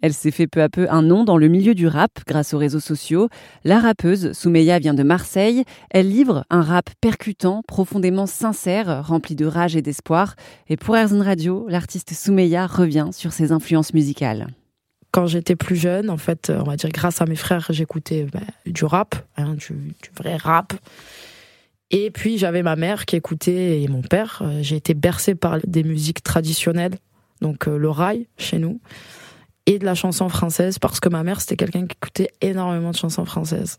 Elle s'est fait peu à peu un nom dans le milieu du rap grâce aux réseaux sociaux. La rappeuse Soumeya vient de Marseille. Elle livre un rap percutant, profondément sincère, rempli de rage et d'espoir. Et pour Airzone Radio, l'artiste Soumeya revient sur ses influences musicales quand j'étais plus jeune, en fait, on va dire grâce à mes frères, j'écoutais bah, du rap, hein, du, vrai rap. Et puis j'avais ma mère qui écoutait et mon père. Euh, j'ai été bercée par des musiques traditionnelles, donc euh, le rail chez nous, et de la chanson française parce que ma mère c'était quelqu'un qui écoutait énormément de chansons françaises.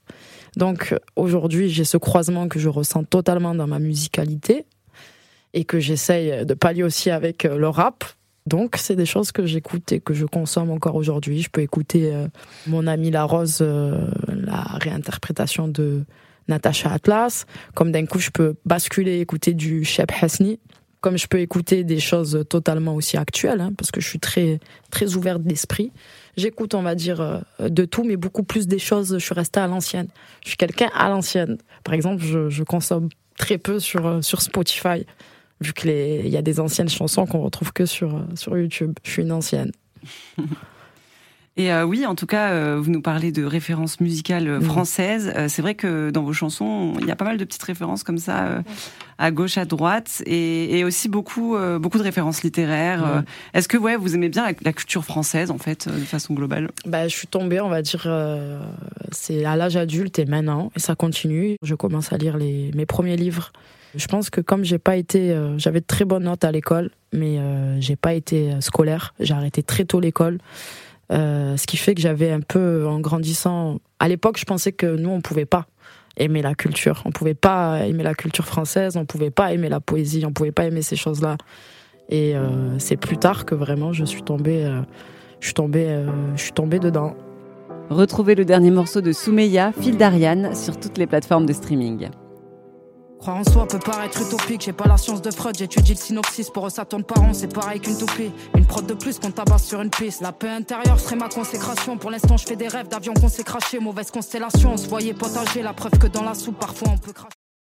Donc aujourd'hui j'ai ce croisement que je ressens totalement dans ma musicalité et que j'essaye de pallier aussi avec euh, le rap. Donc c'est des choses que j'écoute et que je consomme encore aujourd'hui. Je peux écouter mon ami La Rose, la réinterprétation de Natacha Atlas, comme d'un coup je peux basculer, écouter du Shep Hasni, comme je peux écouter des choses totalement aussi actuelles, hein, parce que je suis très très ouverte d'esprit. J'écoute, on va dire, euh, de tout, mais beaucoup plus des choses. Je suis restée à l'ancienne. Je suis quelqu'un à l'ancienne. Par exemple, je, consomme très peu sur euh, sur Spotify, vu que il y a des anciennes chansons qu'on retrouve que sur euh, sur YouTube. Je suis une ancienne. Et euh, oui, en tout cas, euh, vous nous parlez de références musicales euh, françaises. c'est vrai que dans vos chansons, il y a pas mal de petites références comme ça, à gauche, à droite, et, aussi beaucoup, beaucoup de références littéraires. Est-ce que ouais, vous aimez bien la, culture française, en fait, de façon globale? Bah, Je suis tombée, on va dire, c'est à l'âge adulte et maintenant, et ça continue. Je commence à lire les, mes premiers livres. Je pense que comme j'ai pas été, j'avais de très bonnes notes à l'école, mais j'ai pas été scolaire. J'ai arrêté très tôt l'école. Euh, ce qui fait que j'avais un peu, en grandissant, à l'époque, je pensais que nous, on pouvait pas aimer la culture. On pouvait pas aimer la culture française, on pouvait pas aimer la poésie, on pouvait pas aimer ces choses-là. Et euh, c'est plus tard que vraiment je suis tombée, euh, je suis tombée, je suis tombée dedans. Retrouvez le dernier morceau de Soumeya, Fil d'Ariane, sur toutes les plateformes de streaming. Croire en soi peut paraître utopique, j'ai pas la science de Freud, j'étudie le synopsis, pour eux ça par an, c'est pareil qu'une toupie. Une prod de plus qu'on tabasse sur une piste. La paix intérieure serait ma consécration, pour l'instant je fais des rêves d'avions qu'on s'est craché, mauvaise constellation, on se voyait potager, la preuve que dans la soupe parfois on peut cracher.